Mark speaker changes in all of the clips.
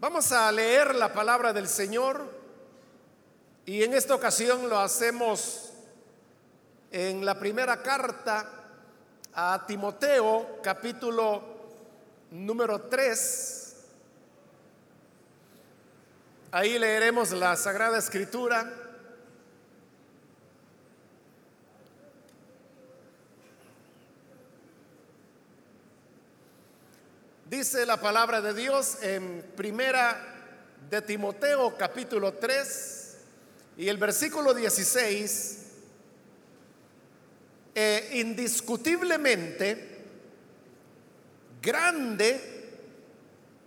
Speaker 1: Vamos a leer la palabra del Señor y en esta ocasión lo hacemos en la primera carta a Timoteo, capítulo número 3. Ahí leeremos la Sagrada Escritura. Dice la palabra de Dios en primera de Timoteo capítulo 3 y el versículo 16, e indiscutiblemente grande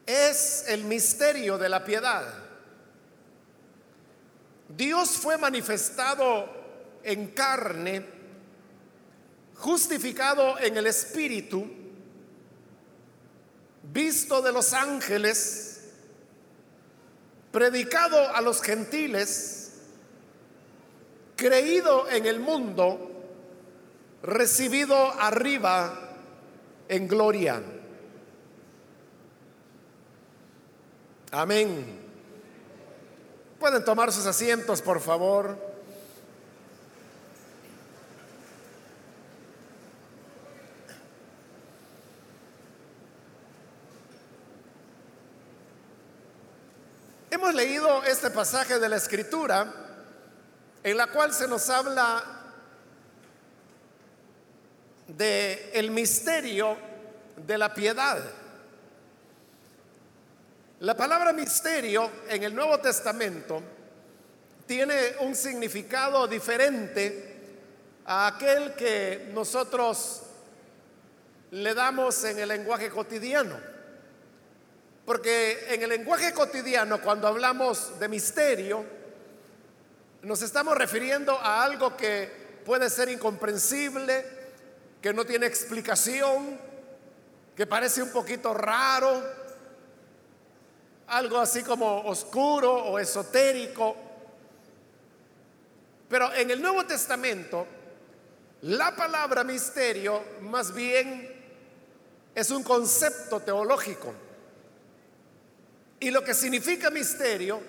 Speaker 1: es el misterio de la piedad. Dios fue manifestado en carne, justificado en el Espíritu, visto de los ángeles, predicado a los gentiles, creído en el mundo, recibido arriba en gloria. Amén. Pueden tomar sus asientos, por favor. Hemos leído este pasaje de la Escritura en la cual se nos habla de el misterio de la piedad. La palabra misterio en el Nuevo Testamento tiene un significado diferente a aquel que nosotros le damos en el lenguaje cotidiano. Porque en el lenguaje cotidiano, cuando hablamos de misterio, nos estamos refiriendo a algo que puede ser incomprensible, que no tiene explicación, que parece un poquito raro, algo así como oscuro o esotérico. Pero en el Nuevo Testamento, la palabra misterio más bien es un concepto teológico. Y lo que significa misterio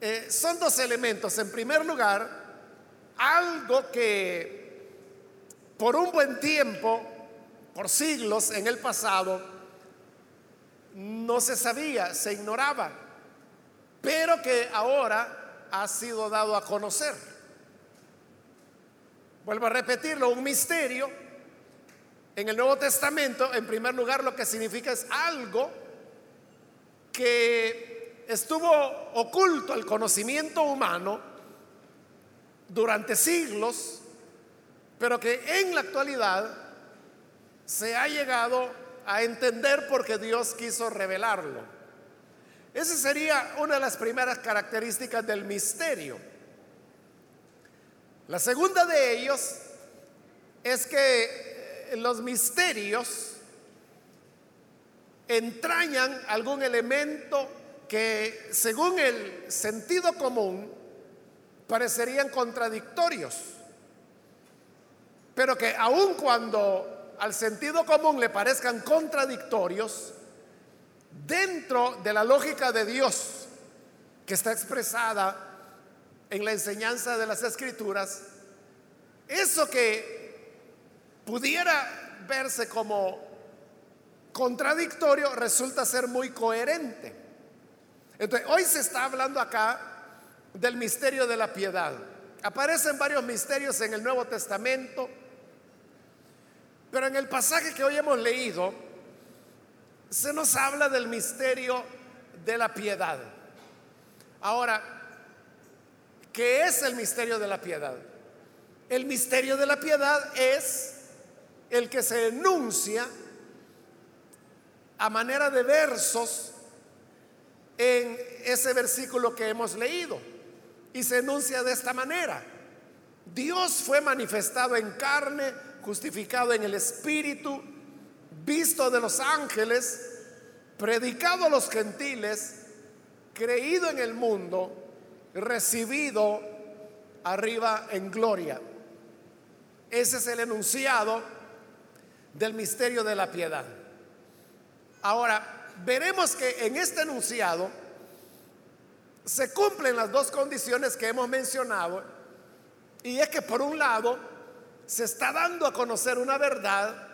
Speaker 1: eh, son dos elementos. En primer lugar, algo que por un buen tiempo, por siglos en el pasado, no se sabía, se ignoraba, pero que ahora ha sido dado a conocer. Vuelvo a repetirlo, un misterio. En el Nuevo Testamento, en primer lugar, lo que significa es algo que estuvo oculto al conocimiento humano durante siglos, pero que en la actualidad se ha llegado a entender porque Dios quiso revelarlo. Esa sería una de las primeras características del misterio. La segunda de ellos es que los misterios entrañan algún elemento que según el sentido común parecerían contradictorios, pero que aun cuando al sentido común le parezcan contradictorios, dentro de la lógica de Dios que está expresada en la enseñanza de las escrituras, eso que pudiera verse como contradictorio resulta ser muy coherente. Entonces, hoy se está hablando acá del misterio de la piedad. Aparecen varios misterios en el Nuevo Testamento, pero en el pasaje que hoy hemos leído, se nos habla del misterio de la piedad. Ahora, ¿qué es el misterio de la piedad? El misterio de la piedad es el que se enuncia a manera de versos en ese versículo que hemos leído. Y se enuncia de esta manera. Dios fue manifestado en carne, justificado en el Espíritu, visto de los ángeles, predicado a los gentiles, creído en el mundo, recibido arriba en gloria. Ese es el enunciado del misterio de la piedad. Ahora, veremos que en este enunciado se cumplen las dos condiciones que hemos mencionado, y es que por un lado se está dando a conocer una verdad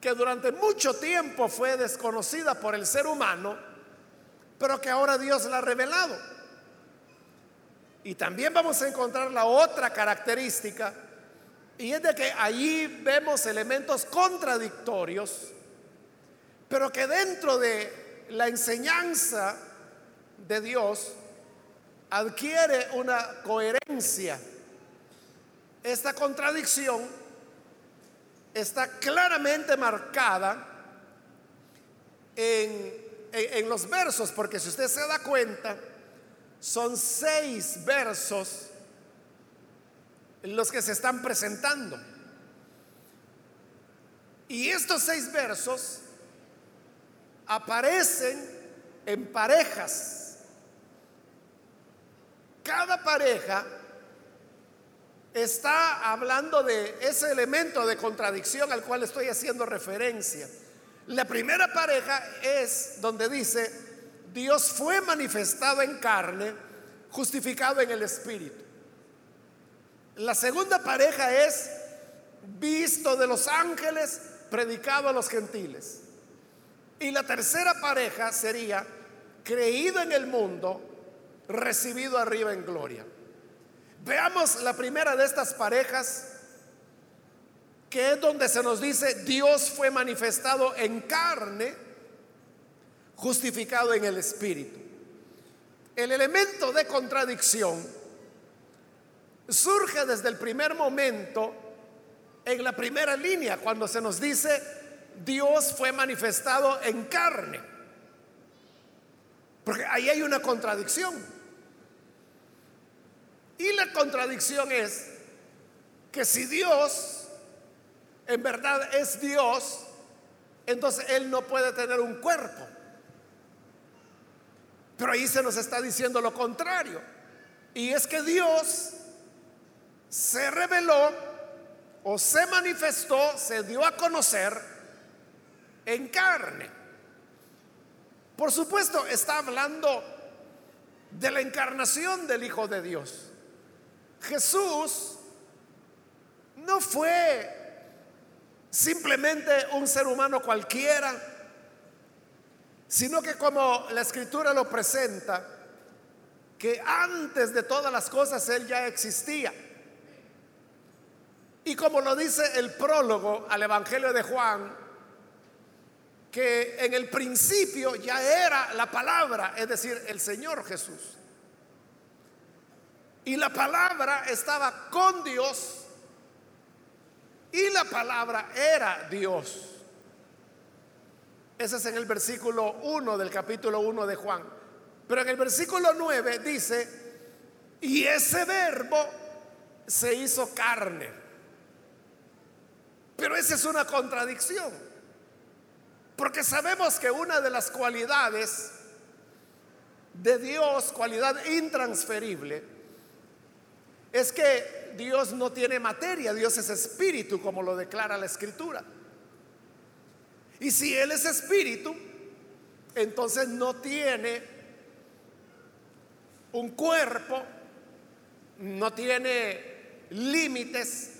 Speaker 1: que durante mucho tiempo fue desconocida por el ser humano, pero que ahora Dios la ha revelado. Y también vamos a encontrar la otra característica, y es de que allí vemos elementos contradictorios, pero que dentro de la enseñanza de Dios adquiere una coherencia. Esta contradicción está claramente marcada en, en, los versos, porque si usted se da cuenta, son seis versos los que se están presentando. Y estos seis versos aparecen en parejas. Cada pareja está hablando de ese elemento de contradicción al cual estoy haciendo referencia. La primera pareja es donde dice, Dios fue manifestado en carne, justificado en el Espíritu. La segunda pareja es visto de los ángeles, predicado a los gentiles. Y la tercera pareja sería creído en el mundo, recibido arriba en gloria. Veamos la primera de estas parejas, que es donde se nos dice, Dios fue manifestado en carne, justificado en el Espíritu. El elemento de contradicción surge desde el primer momento en la primera línea, cuando se nos dice, Dios fue manifestado en carne. Porque ahí hay una contradicción. Y la contradicción es que si Dios en verdad es Dios, entonces Él no puede tener un cuerpo. Pero ahí se nos está diciendo lo contrario. Y es que Dios se reveló o se manifestó, se dio a conocer en carne. Por supuesto, está hablando de la encarnación del Hijo de Dios. Jesús no fue simplemente un ser humano cualquiera, sino que como la escritura lo presenta, que antes de todas las cosas Él ya existía. Y como lo dice el prólogo al Evangelio de Juan, que en el principio ya era la palabra, es decir, el Señor Jesús. Y la palabra estaba con Dios y la palabra era Dios. Ese es en el versículo 1 del capítulo 1 de Juan. Pero en el versículo 9 dice, y ese verbo se hizo carne. Pero esa es una contradicción. Porque sabemos que una de las cualidades de Dios, cualidad intransferible, es que Dios no tiene materia, Dios es espíritu, como lo declara la escritura. Y si Él es espíritu, entonces no tiene un cuerpo, no tiene límites,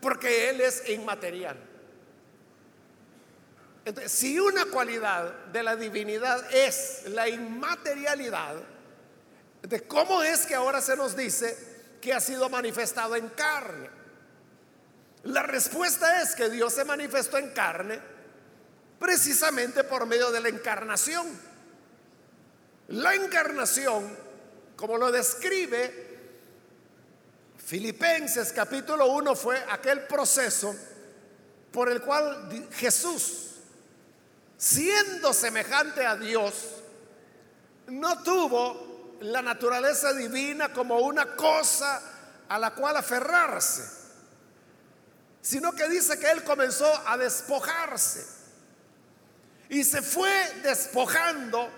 Speaker 1: porque Él es inmaterial. Entonces, si una cualidad de la divinidad es la inmaterialidad, de cómo es que ahora se nos dice que ha sido manifestado en carne. La respuesta es que Dios se manifestó en carne precisamente por medio de la encarnación. La encarnación, como lo describe Filipenses capítulo 1, fue aquel proceso por el cual Jesús, siendo semejante a Dios, no tuvo la naturaleza divina como una cosa a la cual aferrarse, sino que dice que él comenzó a despojarse y se fue despojando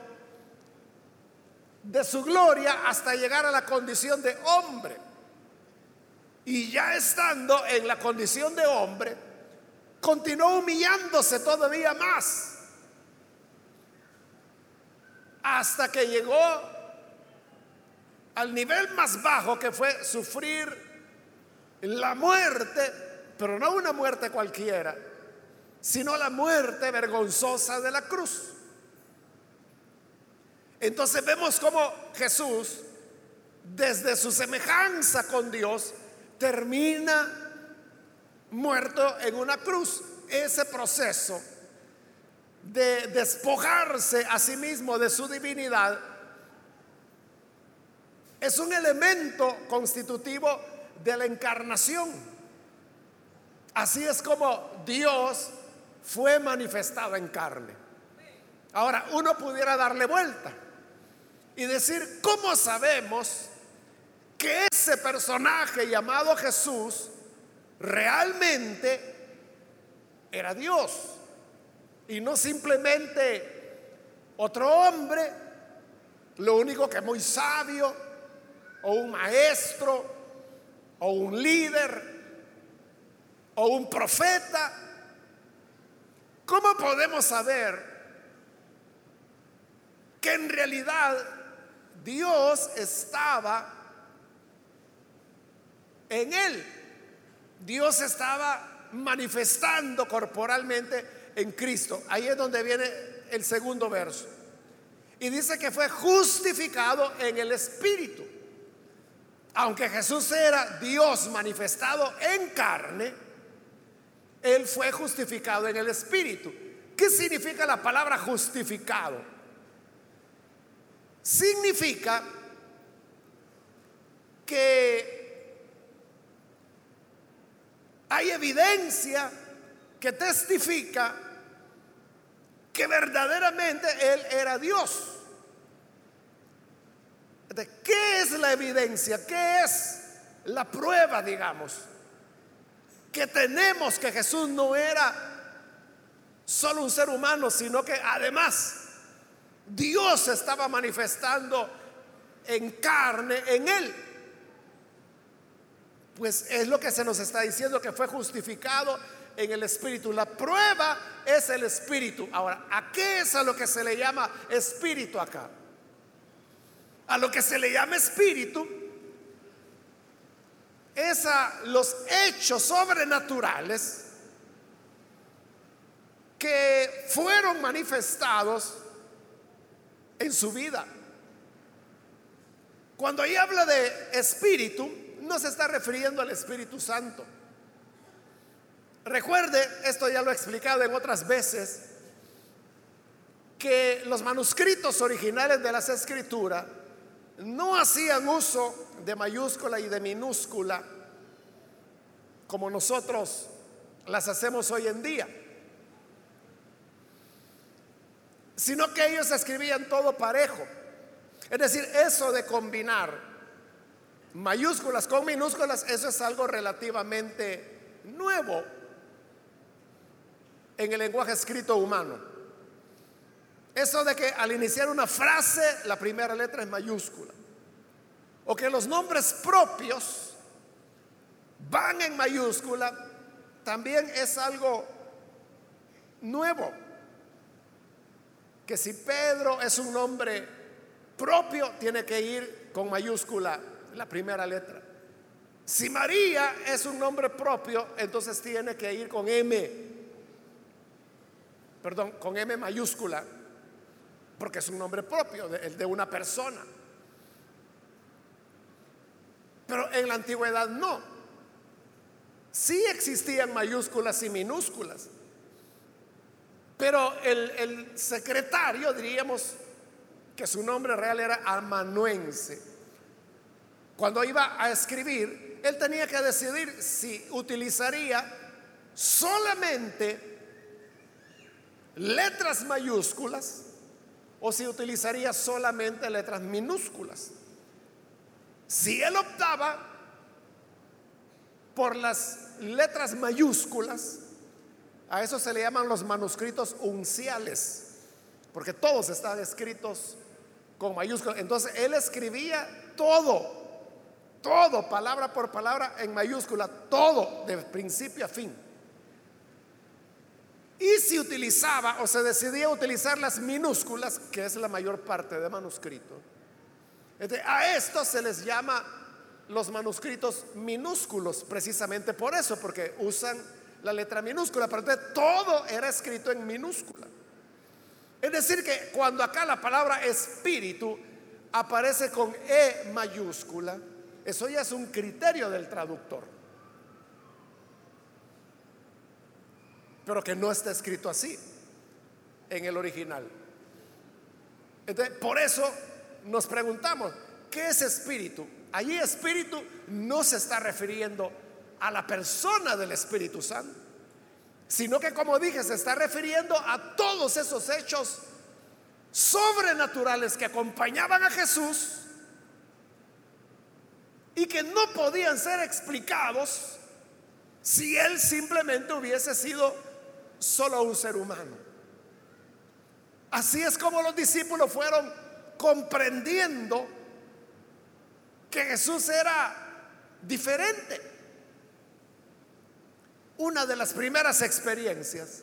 Speaker 1: de su gloria hasta llegar a la condición de hombre. Y ya estando en la condición de hombre, continuó humillándose todavía más hasta que llegó al nivel más bajo que fue sufrir la muerte, pero no una muerte cualquiera, sino la muerte vergonzosa de la cruz. Entonces vemos como Jesús, desde su semejanza con Dios, termina muerto en una cruz. Ese proceso de despojarse a sí mismo de su divinidad es un elemento constitutivo de la encarnación. Así es como Dios fue manifestado en carne. Ahora, uno pudiera darle vuelta y decir, ¿cómo sabemos que ese personaje llamado Jesús realmente era Dios y no simplemente otro hombre, lo único que es muy sabio, o un maestro, o un líder, o un profeta. ¿Cómo podemos saber que en realidad Dios estaba en él? Dios estaba manifestando corporalmente en Cristo. Ahí es donde viene el segundo verso. Y dice que fue justificado en el Espíritu aunque Jesús era Dios manifestado en carne, Él fue justificado en el Espíritu. ¿Qué significa la palabra justificado? Significa que hay evidencia que testifica que verdaderamente Él era Dios. ¿Qué es la evidencia? ¿Qué es la prueba, digamos? Que tenemos que Jesús no era solo un ser humano, sino que además Dios estaba manifestando en carne en él. Pues es lo que se nos está diciendo que fue justificado en el Espíritu. La prueba es el Espíritu. Ahora, ¿a qué es a lo que se le llama Espíritu acá? a lo que se le llama espíritu, es a los hechos sobrenaturales que fueron manifestados en su vida. Cuando ahí habla de espíritu, no se está refiriendo al Espíritu Santo. Recuerde, esto ya lo he explicado en otras veces, que los manuscritos originales de las escrituras no hacían uso de mayúscula y de minúscula como nosotros las hacemos hoy en día, sino que ellos escribían todo parejo. Es decir, eso de combinar mayúsculas con minúsculas, eso es algo relativamente nuevo en el lenguaje escrito humano. Eso de que al iniciar una frase la primera letra es mayúscula. O que los nombres propios van en mayúscula, también es algo nuevo. Que si Pedro es un nombre propio, tiene que ir con mayúscula la primera letra. Si María es un nombre propio, entonces tiene que ir con M, perdón, con M mayúscula porque es un nombre propio, el de una persona. Pero en la antigüedad no. Sí existían mayúsculas y minúsculas. Pero el, el secretario, diríamos que su nombre real era amanuense. Cuando iba a escribir, él tenía que decidir si utilizaría solamente letras mayúsculas o si utilizaría solamente letras minúsculas. Si él optaba por las letras mayúsculas, a eso se le llaman los manuscritos unciales, porque todos están escritos con mayúsculas. Entonces él escribía todo, todo, palabra por palabra en mayúscula, todo, de principio a fin. Y si utilizaba o se decidía utilizar las minúsculas, que es la mayor parte de manuscritos, a esto se les llama los manuscritos minúsculos, precisamente por eso, porque usan la letra minúscula, pero todo era escrito en minúscula. Es decir, que cuando acá la palabra espíritu aparece con E mayúscula, eso ya es un criterio del traductor. Pero que no está escrito así en el original. Entonces, por eso nos preguntamos, ¿qué es espíritu? Allí espíritu no se está refiriendo a la persona del Espíritu Santo, sino que como dije, se está refiriendo a todos esos hechos sobrenaturales que acompañaban a Jesús y que no podían ser explicados si él simplemente hubiese sido solo un ser humano. Así es como los discípulos fueron comprendiendo que Jesús era diferente. Una de las primeras experiencias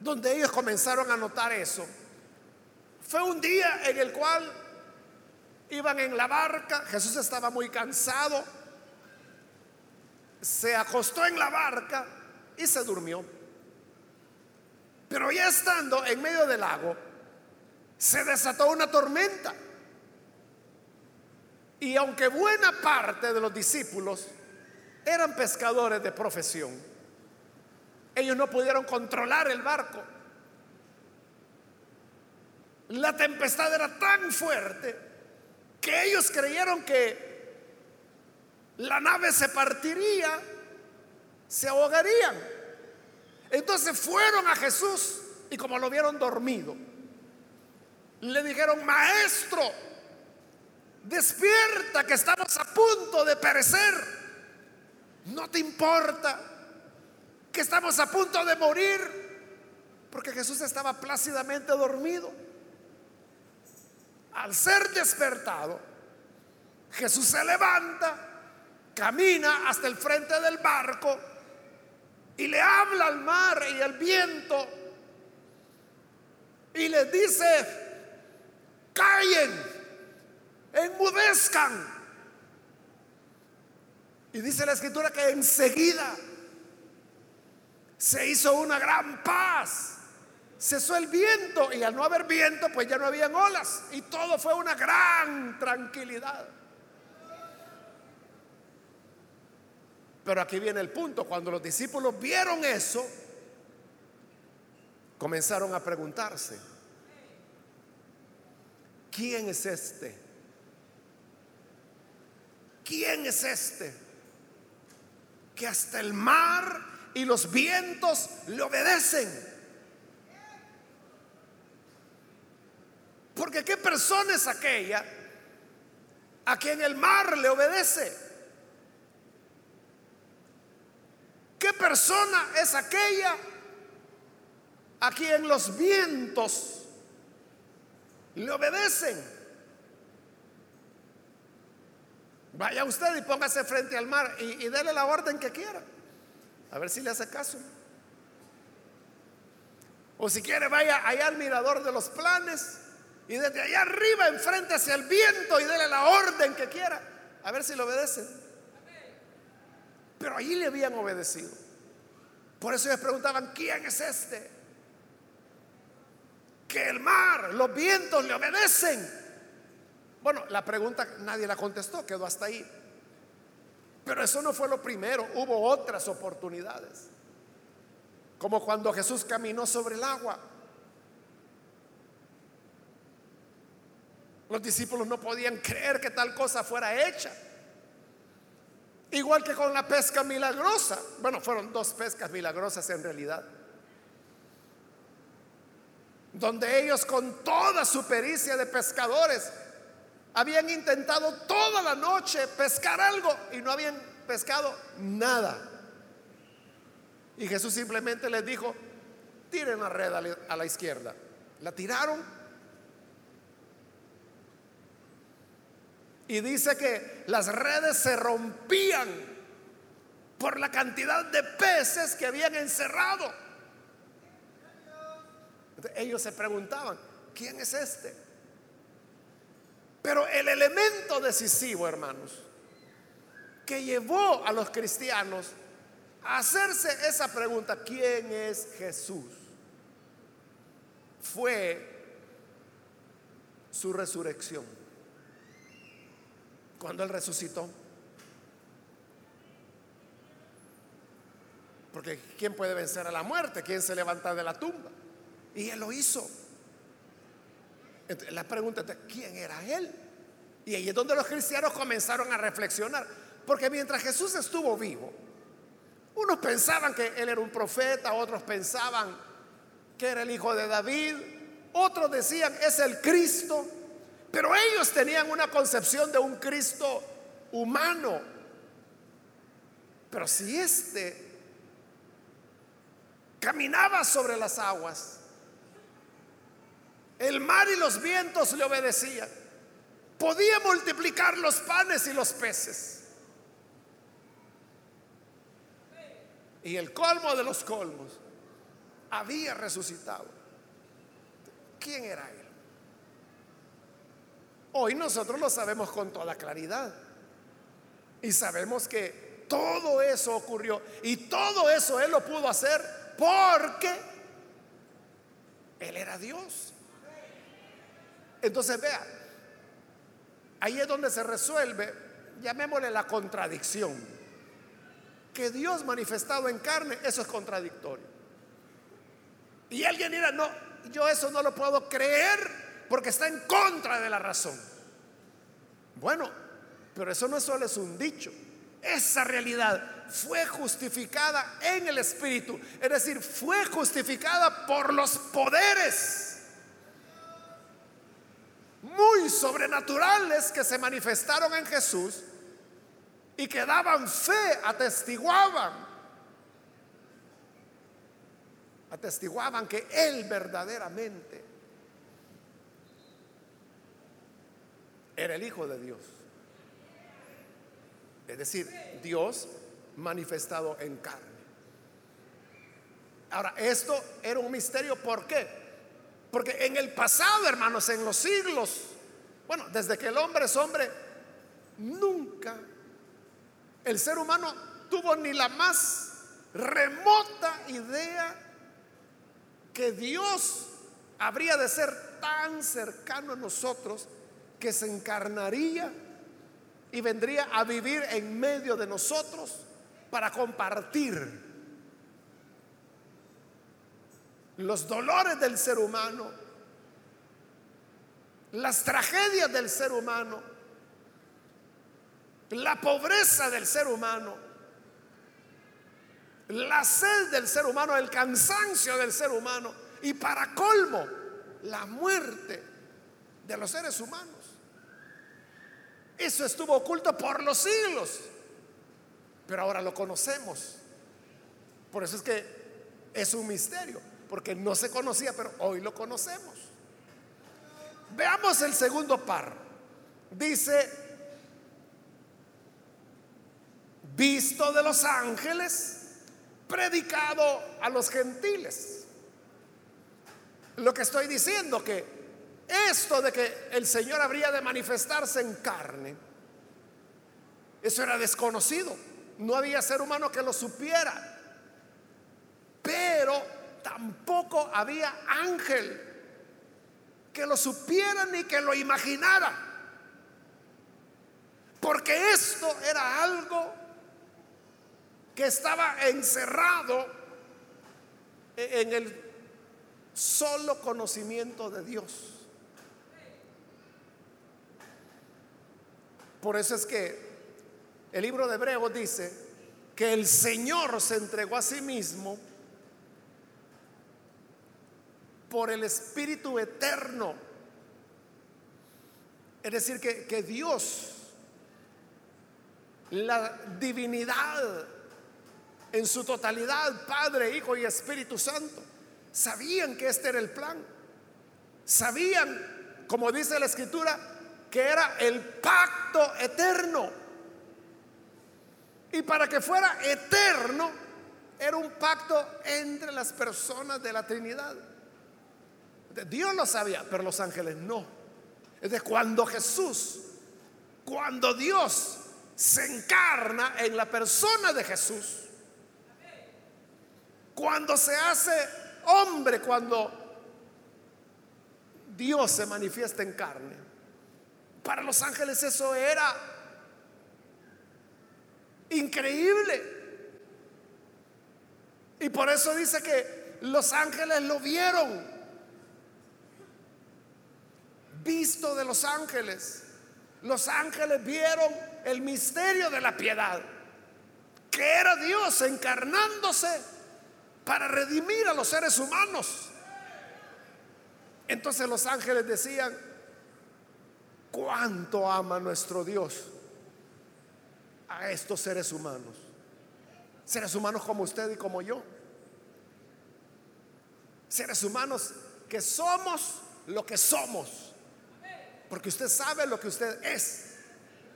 Speaker 1: donde ellos comenzaron a notar eso fue un día en el cual iban en la barca, Jesús estaba muy cansado, se acostó en la barca y se durmió. Pero ya estando en medio del lago, se desató una tormenta. Y aunque buena parte de los discípulos eran pescadores de profesión, ellos no pudieron controlar el barco. La tempestad era tan fuerte que ellos creyeron que la nave se partiría se ahogarían. Entonces fueron a Jesús y como lo vieron dormido, le dijeron, maestro, despierta que estamos a punto de perecer. No te importa que estamos a punto de morir, porque Jesús estaba plácidamente dormido. Al ser despertado, Jesús se levanta, camina hasta el frente del barco y le habla al mar y al viento y le dice, callen, enmudezcan. Y dice la escritura que enseguida se hizo una gran paz. Cesó el viento y al no haber viento pues ya no habían olas y todo fue una gran tranquilidad. Pero aquí viene el punto, cuando los discípulos vieron eso, comenzaron a preguntarse, ¿quién es este? ¿Quién es este? Que hasta el mar y los vientos le obedecen. Porque ¿qué persona es aquella a quien el mar le obedece? ¿Qué persona es aquella a quien los vientos le obedecen? Vaya usted y póngase frente al mar y, y dele la orden que quiera. A ver si le hace caso. O si quiere, vaya allá al mirador de los planes y desde allá arriba enfrente hacia el viento y dele la orden que quiera. A ver si le obedecen. Pero allí le habían obedecido. Por eso ellos preguntaban, ¿quién es este? Que el mar, los vientos le obedecen. Bueno, la pregunta nadie la contestó, quedó hasta ahí. Pero eso no fue lo primero, hubo otras oportunidades. Como cuando Jesús caminó sobre el agua. Los discípulos no podían creer que tal cosa fuera hecha. Igual que con la pesca milagrosa. Bueno, fueron dos pescas milagrosas en realidad. Donde ellos con toda su pericia de pescadores habían intentado toda la noche pescar algo y no habían pescado nada. Y Jesús simplemente les dijo, tiren la red a la izquierda. La tiraron Y dice que las redes se rompían por la cantidad de peces que habían encerrado. Ellos se preguntaban, ¿quién es este? Pero el elemento decisivo, hermanos, que llevó a los cristianos a hacerse esa pregunta, ¿quién es Jesús? Fue su resurrección. Cuando Él resucitó. Porque ¿quién puede vencer a la muerte? ¿Quién se levanta de la tumba? Y Él lo hizo. la pregunta es, ¿quién era Él? Y ahí es donde los cristianos comenzaron a reflexionar. Porque mientras Jesús estuvo vivo, unos pensaban que Él era un profeta, otros pensaban que era el hijo de David, otros decían es el Cristo, pero ellos tenían una concepción de un Cristo humano. Pero si este caminaba sobre las aguas. El mar y los vientos le obedecían. Podía multiplicar los panes y los peces. Y el colmo de los colmos había resucitado. ¿Quién era él? Hoy nosotros lo sabemos con toda claridad. Y sabemos que todo eso ocurrió. Y todo eso él lo pudo hacer porque Él era Dios. Entonces vea, ahí es donde se resuelve, llamémosle la contradicción. Que Dios manifestado en carne, eso es contradictorio. Y alguien dirá, no, yo eso no lo puedo creer porque está en contra de la razón. Bueno, pero eso no solo es un dicho. Esa realidad fue justificada en el Espíritu, es decir, fue justificada por los poderes muy sobrenaturales que se manifestaron en Jesús y que daban fe, atestiguaban, atestiguaban que Él verdaderamente era el Hijo de Dios. Es decir, Dios manifestado en carne. Ahora, esto era un misterio, ¿por qué? Porque en el pasado, hermanos, en los siglos, bueno, desde que el hombre es hombre, nunca el ser humano tuvo ni la más remota idea que Dios habría de ser tan cercano a nosotros que se encarnaría y vendría a vivir en medio de nosotros para compartir los dolores del ser humano, las tragedias del ser humano, la pobreza del ser humano, la sed del ser humano, el cansancio del ser humano y para colmo, la muerte de los seres humanos. Eso estuvo oculto por los siglos, pero ahora lo conocemos. Por eso es que es un misterio, porque no se conocía, pero hoy lo conocemos. Veamos el segundo par. Dice, visto de los ángeles, predicado a los gentiles. Lo que estoy diciendo que esto de que el Señor habría de manifestarse en carne, eso era desconocido. No había ser humano que lo supiera. Pero tampoco había ángel que lo supiera ni que lo imaginara. Porque esto era algo que estaba encerrado en el solo conocimiento de Dios. Por eso es que el libro de Hebreos dice que el Señor se entregó a sí mismo por el Espíritu eterno. Es decir, que, que Dios, la divinidad en su totalidad, Padre, Hijo y Espíritu Santo, sabían que este era el plan. Sabían, como dice la Escritura, que era el pacto eterno. Y para que fuera eterno, era un pacto entre las personas de la Trinidad. Dios lo sabía, pero los ángeles no. Es de cuando Jesús, cuando Dios se encarna en la persona de Jesús, cuando se hace hombre, cuando Dios se manifiesta en carne. Para los ángeles eso era increíble. Y por eso dice que los ángeles lo vieron. Visto de los ángeles. Los ángeles vieron el misterio de la piedad. Que era Dios encarnándose para redimir a los seres humanos. Entonces los ángeles decían, ¿cuánto ama nuestro Dios a estos seres humanos? Seres humanos como usted y como yo. Seres humanos que somos lo que somos. Porque usted sabe lo que usted es.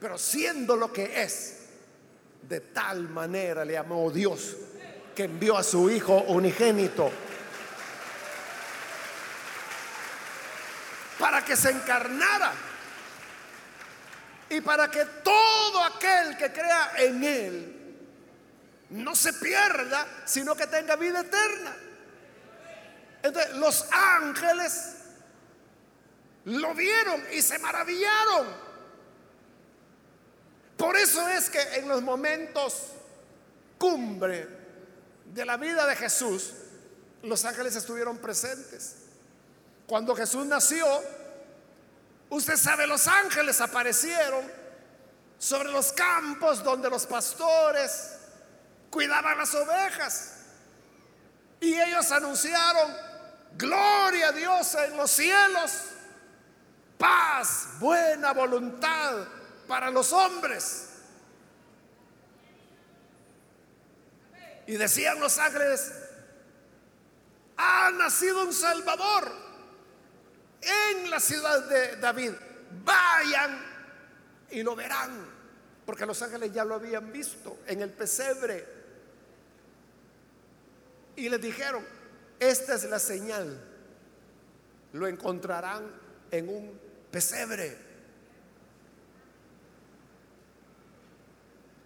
Speaker 1: Pero siendo lo que es, de tal manera le amó Dios que envió a su Hijo unigénito para que se encarnara y para que todo aquel que crea en Él no se pierda, sino que tenga vida eterna. Entonces, los ángeles lo vieron y se maravillaron. Por eso es que en los momentos cumbre de la vida de Jesús, los ángeles estuvieron presentes. Cuando Jesús nació, usted sabe, los ángeles aparecieron sobre los campos donde los pastores cuidaban las ovejas. Y ellos anunciaron, gloria a Dios en los cielos, paz, buena voluntad para los hombres. Y decían los ángeles, ha nacido un Salvador en la ciudad de David. Vayan y lo verán. Porque los ángeles ya lo habían visto en el pesebre. Y les dijeron, esta es la señal. Lo encontrarán en un pesebre.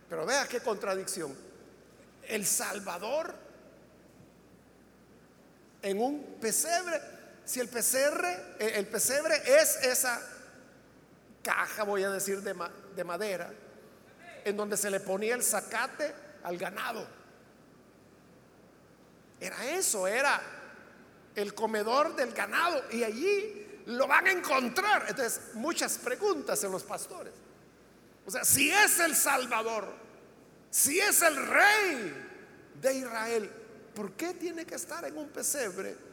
Speaker 1: Pero vea qué contradicción. El Salvador en un pesebre si el pesebre, eh, el pesebre es esa caja, voy a decir, de, de madera, en donde se le ponía el zacate al ganado. Era eso, era el comedor del ganado. Y allí lo van a encontrar. Entonces, muchas preguntas en los pastores. O sea, si es el Salvador, si es el rey de Israel, ¿por qué tiene que estar en un pesebre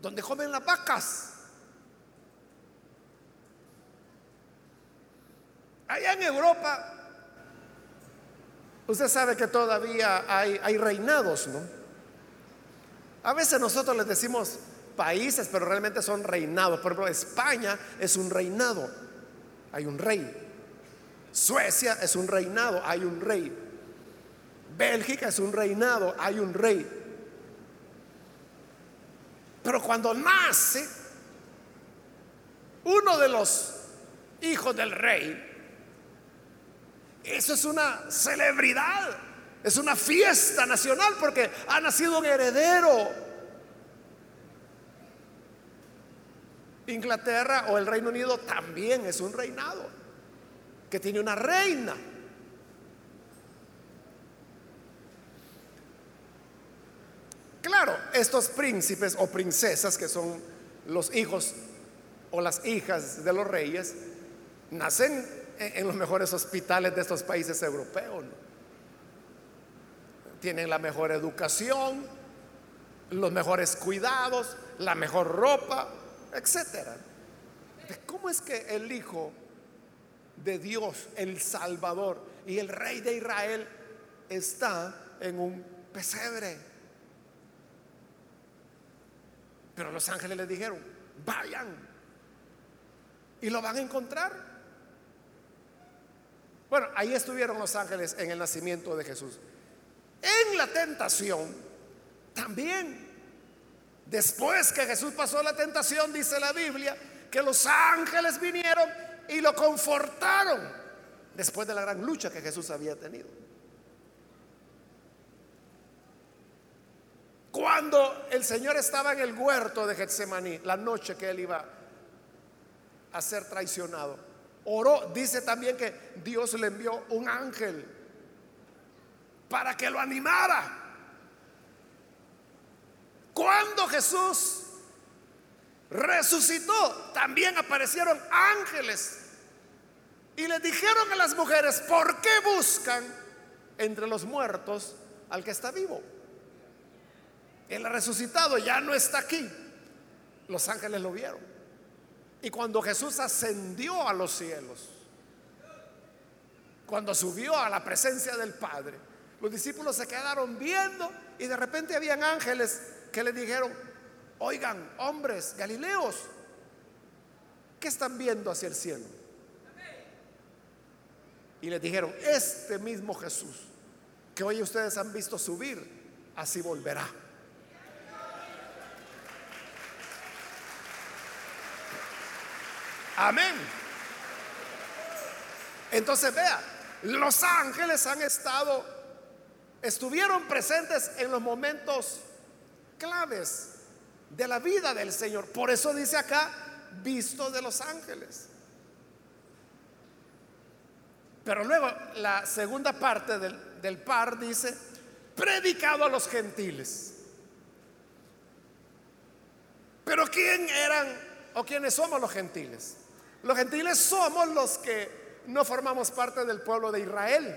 Speaker 1: donde comen las vacas. Allá en Europa, usted sabe que todavía hay, hay reinados, ¿no? A veces nosotros les decimos países, pero realmente son reinados. Por ejemplo, España es un reinado, hay un rey. Suecia es un reinado, hay un rey. Bélgica es un reinado, hay un rey. Pero cuando nace uno de los hijos del rey, eso es una celebridad, es una fiesta nacional porque ha nacido un heredero. Inglaterra o el Reino Unido también es un reinado que tiene una reina. Claro, estos príncipes o princesas que son los hijos o las hijas de los reyes, nacen en los mejores hospitales de estos países europeos. Tienen la mejor educación, los mejores cuidados, la mejor ropa, etcétera. ¿Cómo es que el hijo de Dios, el Salvador y el rey de Israel está en un pesebre? Pero los ángeles les dijeron, vayan y lo van a encontrar. Bueno, ahí estuvieron los ángeles en el nacimiento de Jesús. En la tentación, también, después que Jesús pasó la tentación, dice la Biblia, que los ángeles vinieron y lo confortaron después de la gran lucha que Jesús había tenido. Cuando el Señor estaba en el huerto de Getsemaní, la noche que él iba a ser traicionado, oró, dice también que Dios le envió un ángel para que lo animara. Cuando Jesús resucitó, también aparecieron ángeles y le dijeron a las mujeres, ¿por qué buscan entre los muertos al que está vivo? El resucitado ya no está aquí. Los ángeles lo vieron. Y cuando Jesús ascendió a los cielos, cuando subió a la presencia del Padre, los discípulos se quedaron viendo y de repente habían ángeles que le dijeron, oigan, hombres galileos, ¿qué están viendo hacia el cielo? Y les dijeron, este mismo Jesús que hoy ustedes han visto subir, así volverá. Amén. Entonces vea, los ángeles han estado, estuvieron presentes en los momentos claves de la vida del Señor. Por eso dice acá, visto de los ángeles. Pero luego la segunda parte del, del par dice, predicado a los gentiles. Pero ¿quién eran o quiénes somos los gentiles? Los gentiles somos los que no formamos parte del pueblo de Israel.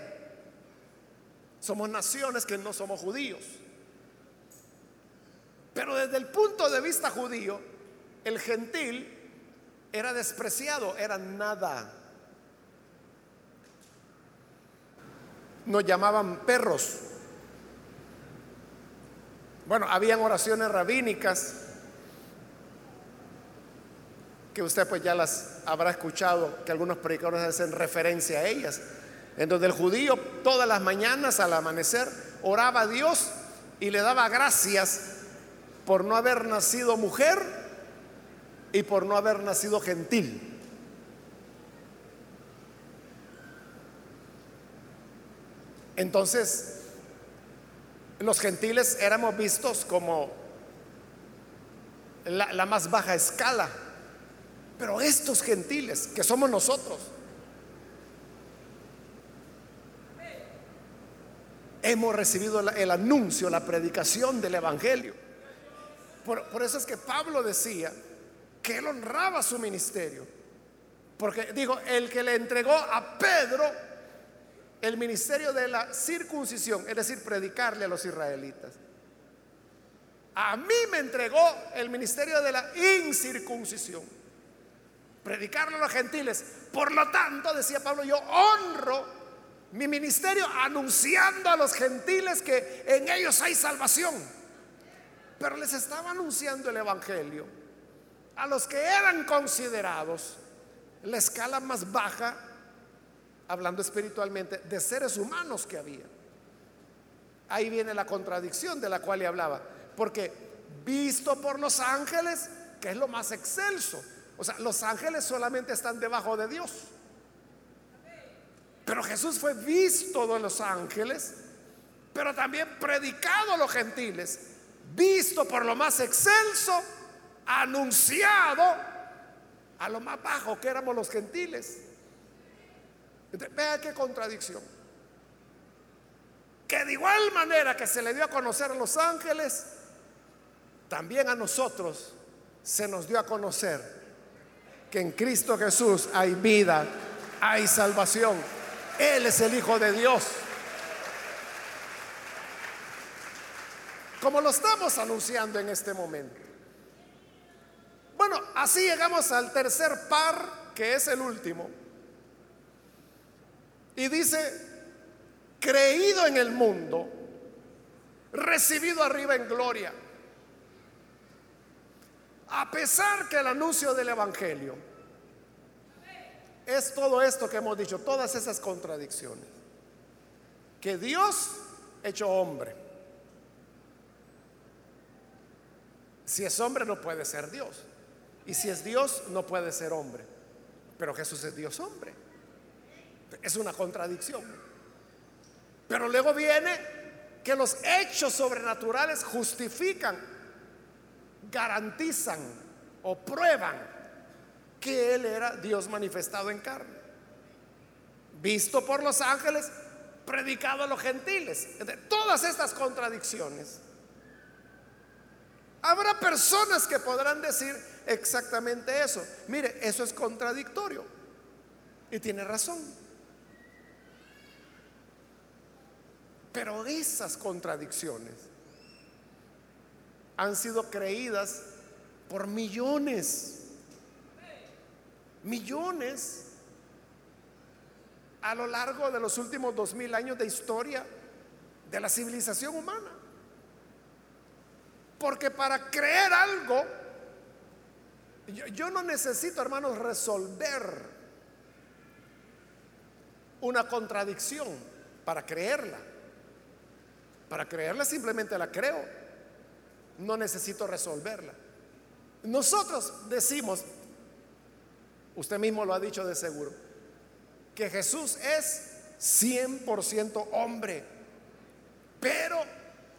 Speaker 1: Somos naciones que no somos judíos. Pero desde el punto de vista judío, el gentil era despreciado, era nada. Nos llamaban perros. Bueno, habían oraciones rabínicas que usted pues ya las habrá escuchado, que algunos predicadores hacen referencia a ellas, en donde el judío todas las mañanas al amanecer oraba a Dios y le daba gracias por no haber nacido mujer y por no haber nacido gentil. Entonces, los gentiles éramos vistos como la, la más baja escala pero estos gentiles, que somos nosotros, hemos recibido el anuncio, la predicación del Evangelio. Por, por, eso es que Pablo decía que él honraba su ministerio. Porque digo, el que le entregó a Pedro el ministerio de la circuncisión, es decir, predicarle a los israelitas. A mí me entregó el ministerio de la incircuncisión predicarlo a los gentiles. Por lo tanto, decía Pablo, yo honro mi ministerio anunciando a los gentiles que en ellos hay salvación. Pero les estaba anunciando el Evangelio a los que eran considerados la escala más baja, hablando espiritualmente, de seres humanos que había. Ahí viene la contradicción de la cual le hablaba. Porque visto por los ángeles, que es lo más excelso, o sea, los ángeles solamente están debajo de Dios. Pero Jesús fue visto de los ángeles, pero también predicado a los gentiles, visto por lo más excelso, anunciado a lo más bajo que éramos los gentiles. vea qué contradicción. Que de igual manera que se le dio a conocer a los ángeles, también a nosotros se nos dio a conocer que en Cristo Jesús hay vida, hay salvación. Él es el Hijo de Dios. Como lo estamos anunciando en este momento. Bueno, así llegamos al tercer par, que es el último. Y dice, creído en el mundo, recibido arriba en gloria a pesar que el anuncio del Evangelio es todo esto que hemos dicho, todas esas contradicciones. Que Dios hecho hombre. Si es hombre no puede ser Dios. Y si es Dios no puede ser hombre. Pero Jesús es Dios hombre. Es una contradicción. Pero luego viene que los hechos sobrenaturales justifican, garantizan o prueban que Él era Dios manifestado en carne. Visto por los ángeles, predicado a los gentiles. todas estas contradicciones Habrá personas que podrán decir exactamente eso. Mire, eso es contradictorio. Y tiene razón. Pero esas contradicciones han sido creídas por millones, millones a lo largo de los últimos dos mil años de historia de la civilización humana. Porque para creer algo, yo, no necesito, hermanos, resolver una contradicción para creerla. Para creerla simplemente la creo. No necesito resolverla. Nosotros decimos, usted mismo lo ha dicho de seguro, que Jesús es 100% hombre, pero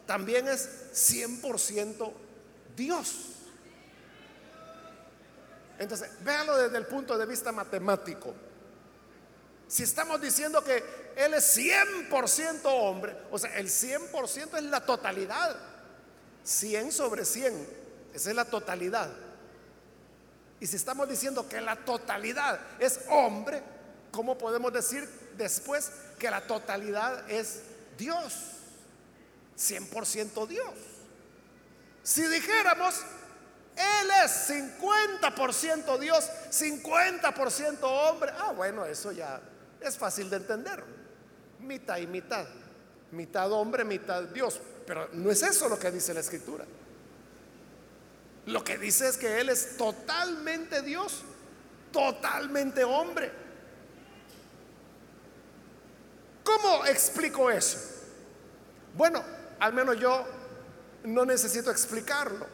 Speaker 1: también es 100% Dios. Entonces, véalo desde el punto de vista matemático. Si estamos diciendo que Él es 100% hombre, o sea, el 100% es la totalidad. 100 sobre 100, esa es la totalidad. Y si estamos diciendo que la totalidad es hombre, ¿cómo podemos decir después que la totalidad es Dios? 100% Dios. Si dijéramos, Él es 50% Dios, 50% hombre, ah, bueno, eso ya es fácil de entender. Mitad y mitad. Mitad hombre, mitad Dios. Pero no es eso lo que dice la escritura. Lo que dice es que Él es totalmente Dios, totalmente hombre. ¿Cómo explico eso? Bueno, al menos yo no necesito explicarlo,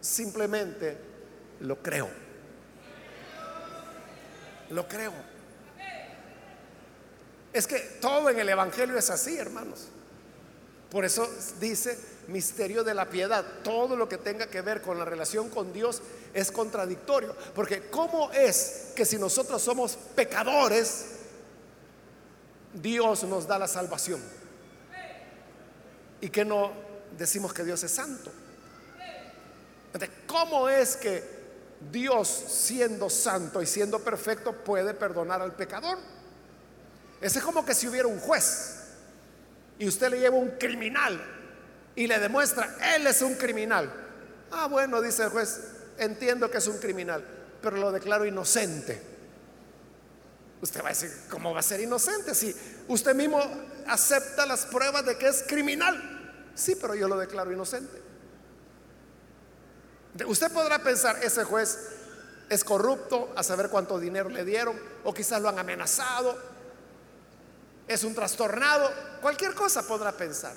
Speaker 1: simplemente lo creo. Lo creo. Es que todo en el Evangelio es así, hermanos. Por eso dice misterio de la piedad. Todo lo que tenga que ver con la relación con Dios es contradictorio. Porque ¿cómo es que si nosotros somos pecadores, Dios nos da la salvación? y que no decimos que Dios es santo. ¿cómo es que Dios, siendo santo y siendo perfecto, puede perdonar al pecador? Ese es como que si hubiera un juez y usted le lleva un criminal y le demuestra, él es un criminal. Ah, bueno, dice el juez, entiendo que es un criminal, pero lo declaro inocente. Usted va a decir, ¿cómo va a ser inocente si usted mismo acepta las pruebas de que es criminal? Sí, pero yo lo declaro inocente. Usted podrá pensar, ese juez es corrupto, a saber cuánto dinero le dieron, o quizás lo han amenazado, es un trastornado, cualquier cosa podrá pensar.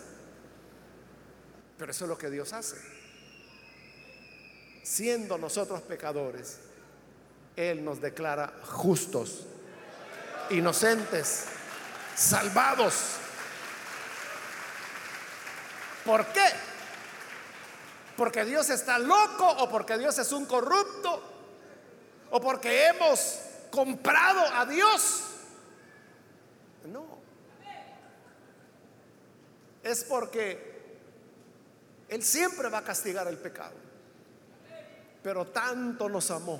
Speaker 1: Pero eso es lo que Dios hace. Siendo nosotros pecadores, Él nos declara justos, inocentes, salvados ¿Por qué? ¿Porque Dios está loco o porque Dios es un corrupto? ¿O porque hemos comprado a Dios? No. Es porque Él siempre va a castigar el pecado. Pero tanto nos amó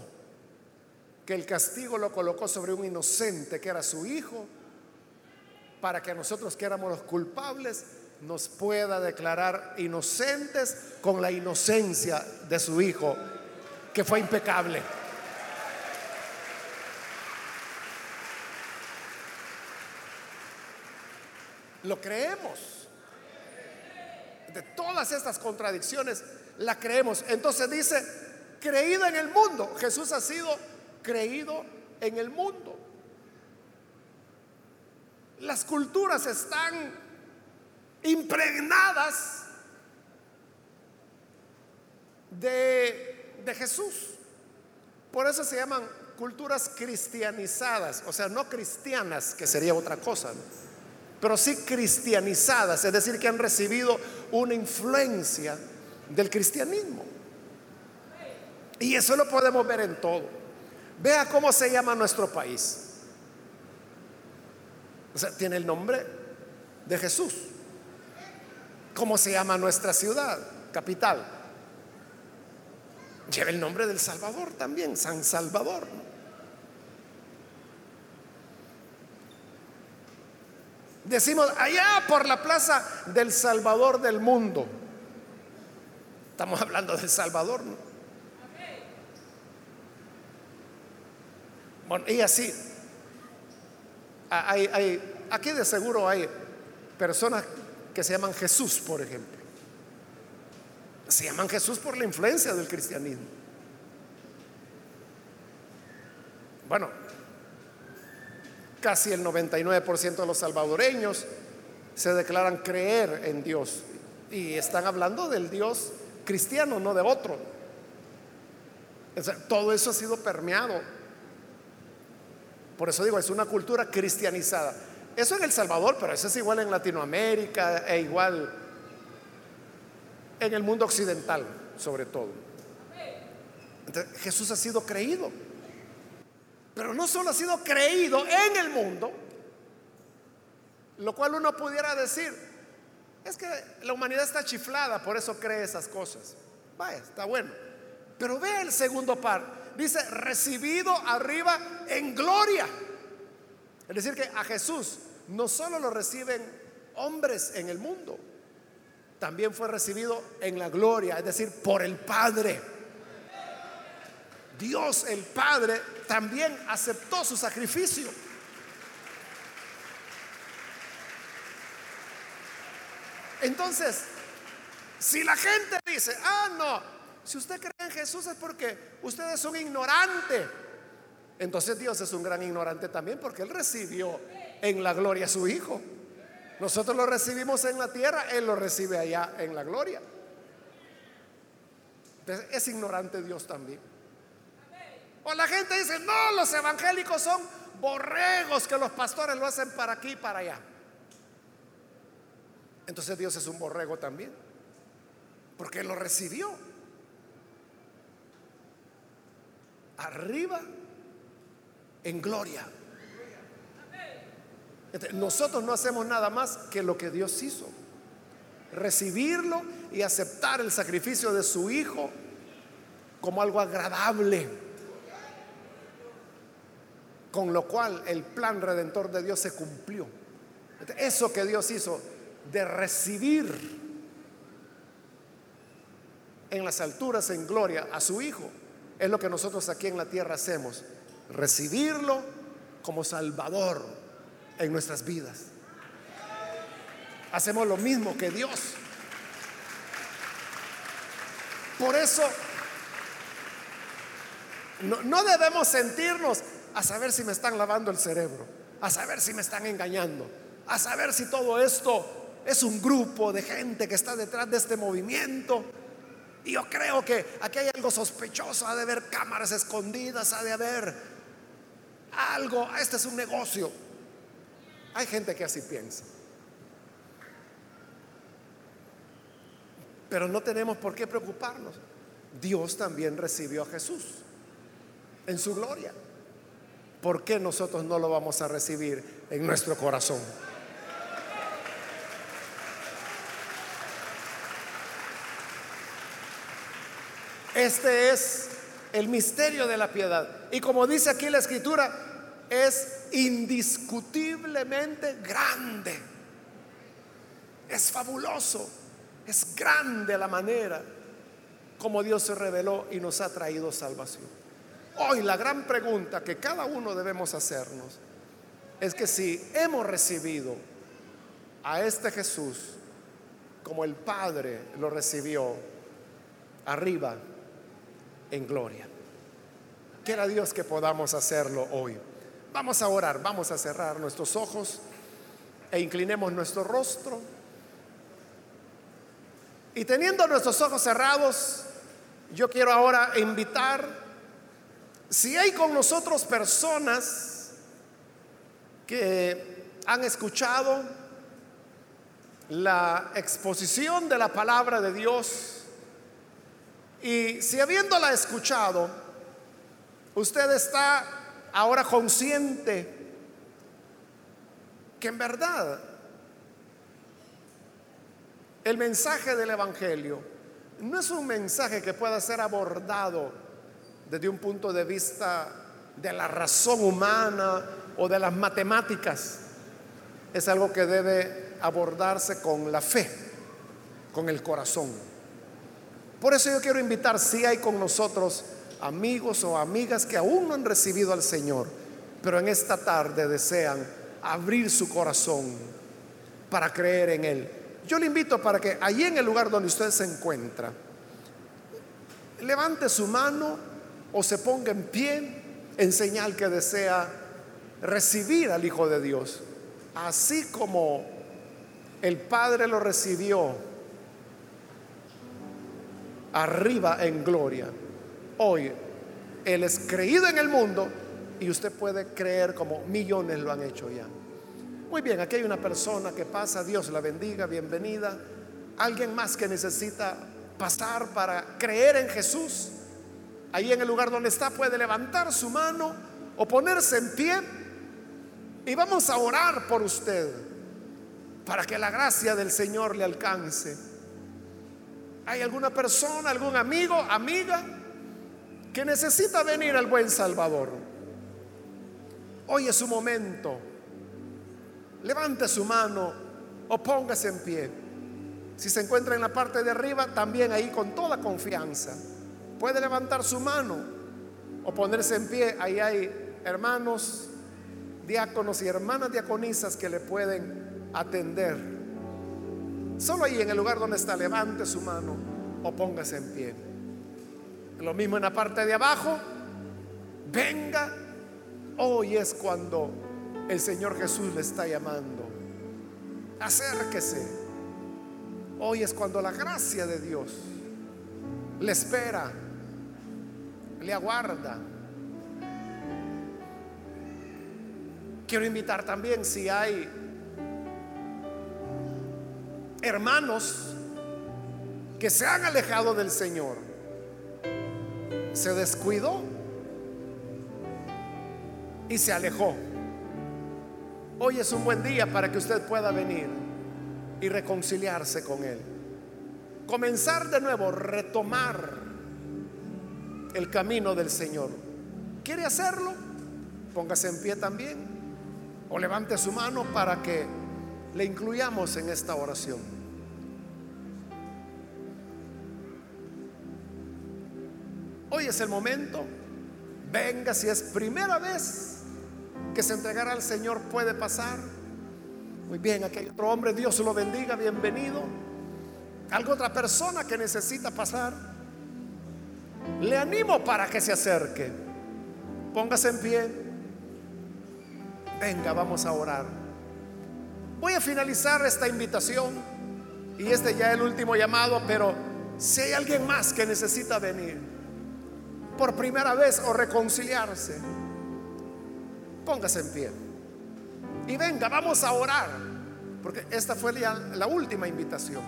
Speaker 1: que el castigo lo colocó sobre un inocente que era su hijo, para que nosotros que éramos los culpables nos pueda declarar inocentes con la inocencia de su Hijo, que fue impecable. Lo creemos. Todas estas contradicciones, la creemos. Entonces dice, creído en el mundo. Jesús ha sido creído en el mundo. Las culturas están impregnadas de, de Jesús. Por eso se llaman culturas cristianizadas, o sea, no cristianas, que sería otra cosa, pero sí cristianizadas, es decir, que han recibido una influencia del cristianismo. Y eso lo podemos ver en todo. Vea cómo se llama nuestro país. O sea, tiene el nombre de Jesús. ¿Cómo se llama nuestra ciudad, capital? Lleva el nombre del Salvador también, San Salvador. Decimos, allá por la plaza del Salvador del mundo. Estamos hablando del Salvador, ¿no? Bueno, y así, hay, aquí de seguro hay personas que se llaman Jesús, por ejemplo. Se llaman Jesús por la influencia del cristianismo. Bueno, casi el 99% de los salvadoreños se declaran creer en Dios y están hablando del Dios cristiano, no de otro. todo eso ha sido permeado. Por eso digo, es una cultura cristianizada. Eso en El Salvador, pero eso es igual en Latinoamérica e igual en el mundo occidental, sobre todo. Jesús ha sido creído. Pero no solo ha sido creído en el mundo, lo cual uno pudiera decir, es que la humanidad está chiflada, por eso cree esas cosas. Vaya, está bueno. Pero ve el segundo par. Dice, recibido arriba en gloria. Es decir, que a Jesús no solo lo reciben hombres en el mundo, también fue recibido en la gloria, es decir, por el Padre. Dios el Padre también aceptó su sacrificio. Entonces, si la gente dice, ah, no, si usted cree en Jesús es porque usted es un ignorante, entonces Dios es un gran ignorante también porque Él recibió en la gloria a su Hijo. Nosotros lo recibimos en la tierra, Él lo recibe allá en la gloria. Entonces, es ignorante Dios también. O la gente dice, no, los evangélicos son borregos que los pastores lo hacen para aquí y para allá. Entonces Dios es un borrego también, porque lo recibió. Arriba en gloria. Nosotros no hacemos nada más que lo que Dios hizo. Recibirlo y aceptar el sacrificio de su Hijo como algo agradable con lo cual el plan redentor de Dios se cumplió. Eso que Dios hizo de recibir en las alturas en gloria a su Hijo, es lo que nosotros aquí en la tierra hacemos, recibirlo como Salvador en nuestras vidas. Hacemos lo mismo que Dios. Por eso no, no debemos sentirnos a saber si me están lavando el cerebro, a saber si me están engañando, a saber si todo esto es un grupo de gente que está detrás de este movimiento. Y yo creo que aquí hay algo sospechoso, ha de haber cámaras escondidas, ha de haber algo, este es un negocio. Hay gente que así piensa. Pero no tenemos por qué preocuparnos. Dios también recibió a Jesús en su gloria. ¿Por qué nosotros no lo vamos a recibir en nuestro corazón? Este es el misterio de la piedad. Y como dice aquí la escritura, es indiscutiblemente grande. Es fabuloso. Es grande la manera como Dios se reveló y nos ha traído salvación. Hoy la gran pregunta que cada uno debemos hacernos es que si hemos recibido a este Jesús como el Padre lo recibió arriba en gloria, quiera Dios que podamos hacerlo hoy. Vamos a orar, vamos a cerrar nuestros ojos e inclinemos nuestro rostro. Y teniendo nuestros ojos cerrados, yo quiero ahora invitar, si hay con nosotros personas que han escuchado la exposición de la palabra de Dios, y si habiéndola escuchado, usted está ahora consciente que en verdad el mensaje del Evangelio no es un mensaje que pueda ser abordado desde un punto de vista de la razón humana o de las matemáticas. Es algo que debe abordarse con la fe, con el corazón. Por eso yo quiero invitar, si hay con nosotros amigos o amigas que aún no han recibido al Señor, pero en esta tarde desean abrir su corazón para creer en Él. Yo le invito para que allí en el lugar donde usted se encuentra, levante su mano o se ponga en pie en señal que desea recibir al Hijo de Dios, así como el Padre lo recibió arriba en gloria. Hoy Él es creído en el mundo y usted puede creer como millones lo han hecho ya. Muy bien, aquí hay una persona que pasa, Dios la bendiga, bienvenida. Alguien más que necesita pasar para creer en Jesús. Ahí en el lugar donde está puede levantar su mano o ponerse en pie y vamos a orar por usted para que la gracia del Señor le alcance. ¿Hay alguna persona, algún amigo, amiga que necesita venir al buen Salvador? Hoy es su momento levante su mano o póngase en pie. Si se encuentra en la parte de arriba, también ahí con toda confianza. Puede levantar su mano o ponerse en pie. Ahí hay hermanos, diáconos y hermanas diaconisas que le pueden atender. Solo ahí en el lugar donde está, levante su mano o póngase en pie. Lo mismo en la parte de abajo. Venga. Hoy es cuando el Señor Jesús le está llamando. Acérquese. Hoy es cuando la gracia de Dios le espera, le aguarda. Quiero invitar también si hay hermanos que se han alejado del Señor, se descuidó y se alejó. Hoy es un buen día para que usted pueda venir y reconciliarse con Él. Comenzar de nuevo, retomar el camino del Señor. ¿Quiere hacerlo? Póngase en pie también o levante su mano para que le incluyamos en esta oración. Hoy es el momento. Venga si es primera vez que se entregara al Señor puede pasar. Muy bien, hay otro hombre, Dios lo bendiga, bienvenido. Algo otra persona que necesita pasar. Le animo para que se acerque. Póngase en pie. Venga, vamos a orar. Voy a finalizar esta invitación y este ya es el último llamado, pero si hay alguien más que necesita venir por primera vez o reconciliarse, Póngase en pie. Y venga, vamos a orar. Porque esta fue la, última invitación.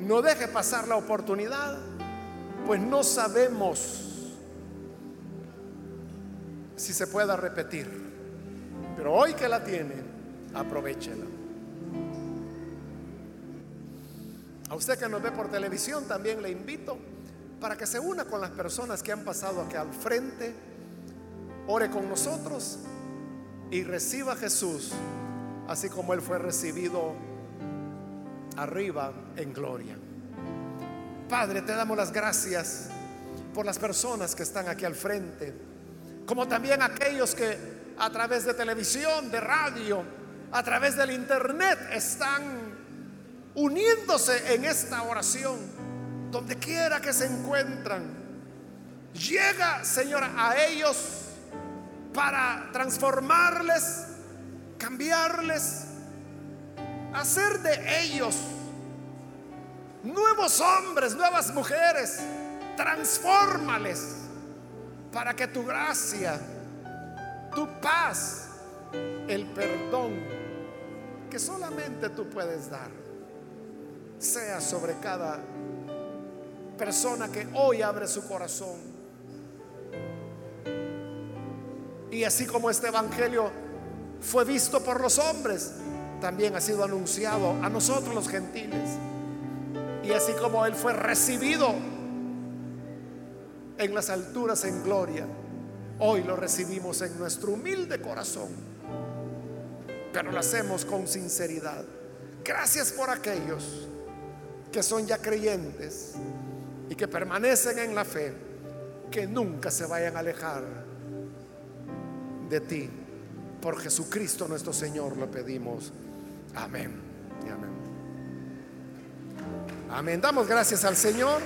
Speaker 1: No deje pasar la oportunidad, pues no sabemos si se pueda repetir. Pero hoy que la tiene, aprovechela. A usted que nos ve por televisión también le invito para que se una con las personas que han pasado aquí al frente ore con nosotros y reciba a Jesús así como Él fue recibido arriba en gloria. Padre, te damos las gracias por las personas que están aquí al frente, como también aquellos que a través de televisión, de radio, a través del internet están uniéndose en esta oración, donde quiera que se encuentran llega, Señor, a ellos para transformarles, cambiarles, hacer de ellos nuevos hombres, nuevas mujeres. Transfórmales para que tu gracia, tu paz, el perdón que solamente tú puedes dar, sea sobre cada persona que hoy abre su corazón. Y así como este Evangelio fue visto por los hombres, también ha sido anunciado a nosotros los gentiles. Y así como Él fue recibido en las alturas en gloria. Hoy lo recibimos en nuestro humilde corazón, pero lo hacemos con sinceridad. Gracias por aquellos que son ya creyentes y que permanecen en la fe, que nunca se vayan a alejar de ti. Por Jesucristo nuestro Señor lo pedimos. Amén. amén. Amén. Damos gracias al Señor.